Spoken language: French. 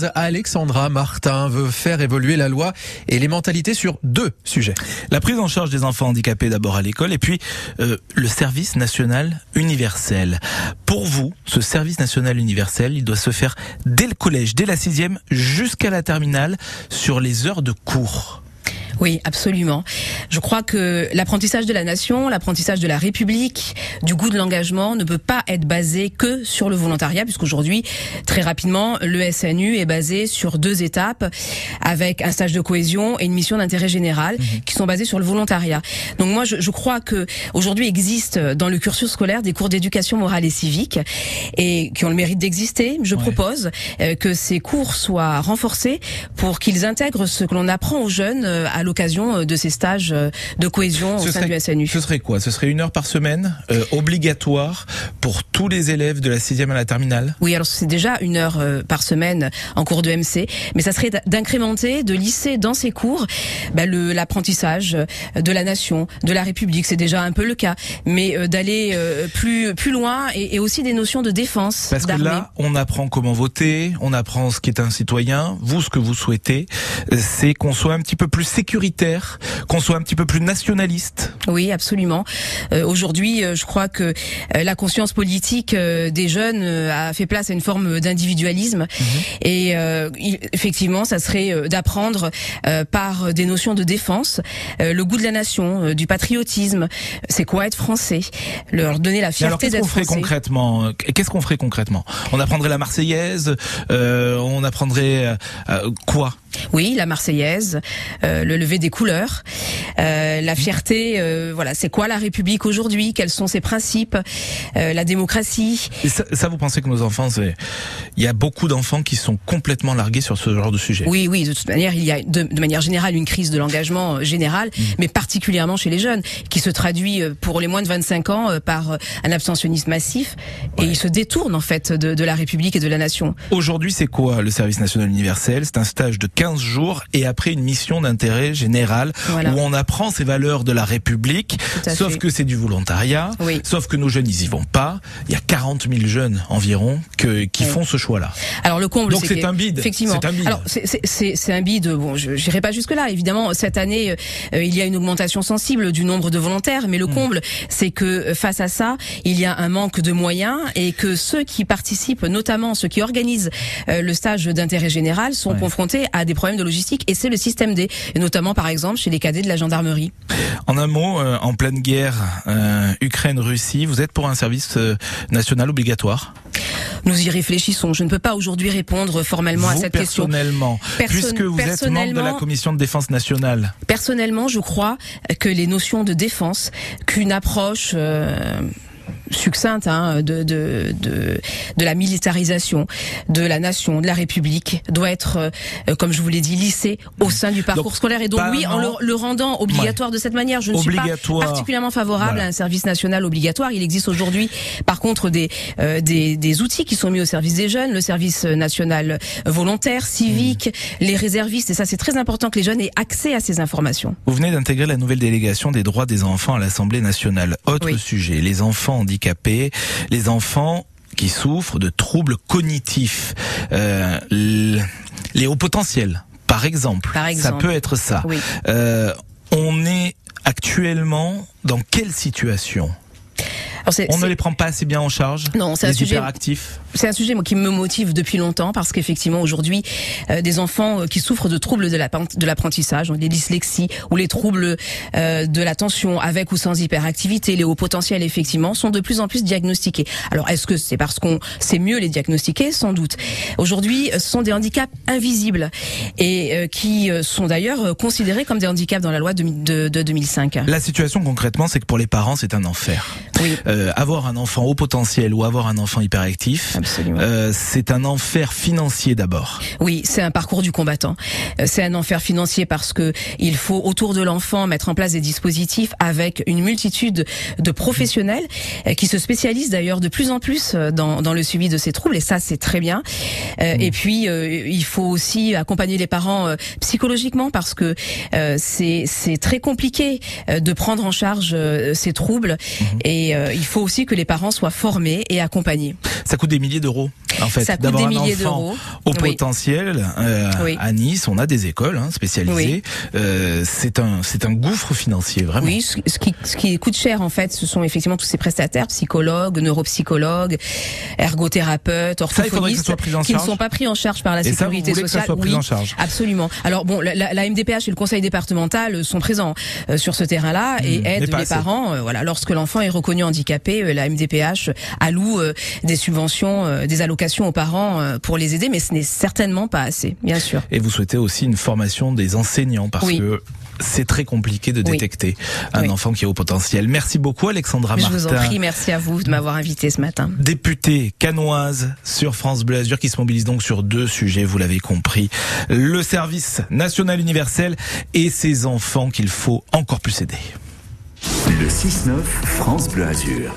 15, Alexandra Martin veut faire évoluer la loi et les mentalités sur deux sujets. La prise en charge des enfants handicapés d'abord à l'école et puis euh, le service national universel. Pour vous, ce service national universel, il doit se faire dès le collège, dès la sixième jusqu'à la terminale sur les heures de cours. Oui, absolument. Je crois que l'apprentissage de la nation, l'apprentissage de la République, du goût de l'engagement ne peut pas être basé que sur le volontariat, puisqu'aujourd'hui, très rapidement, le SNU est basé sur deux étapes, avec un stage de cohésion et une mission d'intérêt général, mhm. qui sont basées sur le volontariat. Donc moi, je, je crois que aujourd'hui existe dans le cursus scolaire des cours d'éducation morale et civique, et qui ont le mérite d'exister. Je propose euh, que ces cours soient renforcés pour qu'ils intègrent ce que l'on apprend aux jeunes euh, à l'occasion euh, de ces stages euh, de cohésion au sein du SNU. Ce serait quoi? Ce serait une heure par semaine, euh, obligatoire pour tous les élèves de la sixième à la terminale? Oui, alors c'est déjà une heure par semaine en cours de MC, mais ça serait d'incrémenter, de lisser dans ces cours bah, l'apprentissage de la nation, de la République. C'est déjà un peu le cas, mais d'aller plus plus loin et, et, aussi des notions de défense. Parce que là, on apprend comment voter, on apprend ce qu'est un citoyen. Vous, ce que vous souhaitez, c'est qu'on soit un petit peu plus sécurisé qu'on soit un petit peu plus nationaliste. Oui, absolument. Euh, aujourd'hui, euh, je crois que euh, la conscience politique des jeunes a fait place à une forme d'individualisme. Mhm. Et effectivement, ça serait d'apprendre par des notions de défense, le goût de la nation, du patriotisme. C'est quoi être français? Leur donner la fierté d'être français. concrètement? Qu'est-ce qu'on ferait concrètement? On apprendrait la Marseillaise On apprendrait quoi? Oui, la Marseillaise, euh, le lever des couleurs, euh, la fierté. Euh, voilà, c'est quoi la République aujourd'hui? Quels sont ses principes? La démocratie. Et ça, vous pensez que nos enfants, il y a beaucoup d'enfants qui sont complètement largués sur ce genre de sujet? Oui, oui. De toute manière, il y a de, manière générale une crise de l'engagement général, mmh. mais particulièrement chez les jeunes, qui se traduit pour les moins de 25 ans par un abstentionnisme massif, et ils se détournent en fait de, de la République et de la nation. Aujourd'hui, c'est quoi le service national universel? C'est un stage de 15 jours et après une mission d'intérêt général où on apprend ces valeurs de la République, sauf que c'est du volontariat, sauf que nos jeunes ils y vont pas. Il y a 40 000 jeunes environ que, qui font ce choix-là. Alors le comble, donc c'est un bide. Effectivement. C'est un bide. Alors c'est un bide. Bon, je n'irai pas jusque là. Évidemment, cette année euh, il y a une augmentation sensible du nombre de volontaires, mais le hmm. comble c'est que euh, face à ça, il y a un manque de moyens et que ceux qui participent, notamment ceux qui organisent euh, le stage d'intérêt général, sont confrontés à des problèmes de logistique et c'est le système D, et notamment par exemple chez les cadets de la gendarmerie. En un mot, euh, en pleine guerre euh, Ukraine-Russie, vous êtes pour un service euh, national obligatoire? Nous y réfléchissons. Je ne peux pas aujourd'hui répondre formellement à cette question. Personnellement, puisque vous êtes membre de la commission de défense nationale. Personnellement, je crois que les notions de défense, qu'une approche succincte hein, de, de, de, de, la militarisation de la nation, de la République, doit être, euh, comme je vous l'ai dit, lissée au sein du parcours scolaire. Et donc oui, en le, rendant obligatoire de cette manière, je ne suis pas particulièrement favorable à un service national obligatoire. Il existe aujourd'hui, par contre, des, euh, des, des, outils qui sont mis au service des jeunes, le service national volontaire, civique, mmh. les réservistes. Et ça, c'est très important que les jeunes aient accès à ces informations. Vous venez d'intégrer la nouvelle délégation des droits des enfants à l'Assemblée nationale. Autre sujet, les enfants handicapés, les enfants qui souffrent de troubles cognitifs, euh, les hauts potentiels, par exemple. Par exemple. Ça peut être ça. Euh, on est actuellement dans quelle situation? On ne les prend pas assez bien en charge. Non, c'est un sujet actif. C'est un sujet qui me motive depuis longtemps parce qu'effectivement aujourd'hui, euh, des enfants euh, qui souffrent de troubles de l'apprentissage, des dyslexies ou les troubles euh, de l'attention avec ou sans hyperactivité, les hauts potentiels effectivement, sont de plus en plus diagnostiqués. Alors est-ce que c'est parce qu'on sait mieux les diagnostiquer? Sans doute. Aujourd'hui, ce sont des handicaps invisibles et qui sont d'ailleurs considérés comme des handicaps dans la loi de, de, de 2005. La situation concrètement, c'est que pour les parents, c'est un enfer. Oui. Euh, avoir un enfant au potentiel ou avoir un enfant hyperactif, euh, c'est un enfer financier d'abord. Oui, c'est un parcours du combattant. Euh, c'est un enfer financier parce que il faut autour de l'enfant mettre en place des dispositifs avec une multitude de professionnels qui se spécialisent d'ailleurs de plus en plus dans, dans le suivi de ces troubles et ça c'est très bien. Mm. Et puis il faut aussi accompagner les parents psychologiquement parce que c'est c'est très compliqué de prendre en charge ces troubles mm-hmm. et il faut aussi que les parents soient formés et accompagnés. Ça coûte des milliers d'euros en fait, ça coûte des milliers d'euros. Au potentiel, euh, à Nice, on a des écoles hein, spécialisées. Euh, c'est un c'est un gouffre financier vraiment. Oui, ce qui ce qui coûte cher en fait, ce sont effectivement tous ces prestataires, psychologues, neuropsychologues, ergothérapeutes, orthophonistes, qui ne sont pas pris en charge par la et sécurité ça, sociale. Que ça soit pris en charge. Absolument. Alors bon, la, la, MDPH et le conseil départemental sont présents euh, sur ce terrain-là et mmh, aident les parents. Euh, voilà, lorsque l'enfant est reconnu handicapé, euh, la MDPH alloue des subventions, des allocations aux parents pour les aider, mais ce n'est certainement pas assez, bien sûr. Et vous souhaitez aussi une formation des enseignants parce que c'est très compliqué de détecter un enfant qui a au potentiel. Merci beaucoup Alexandra Martin. Je vous en prie, merci à vous de m'avoir invité ce matin. Députée canoise sur France Bleu Azur qui se mobilise donc sur deux sujets, vous l'avez compris. Le service national universel et ses enfants qu'il faut encore plus aider. Le 6-9 France Bleu Azur.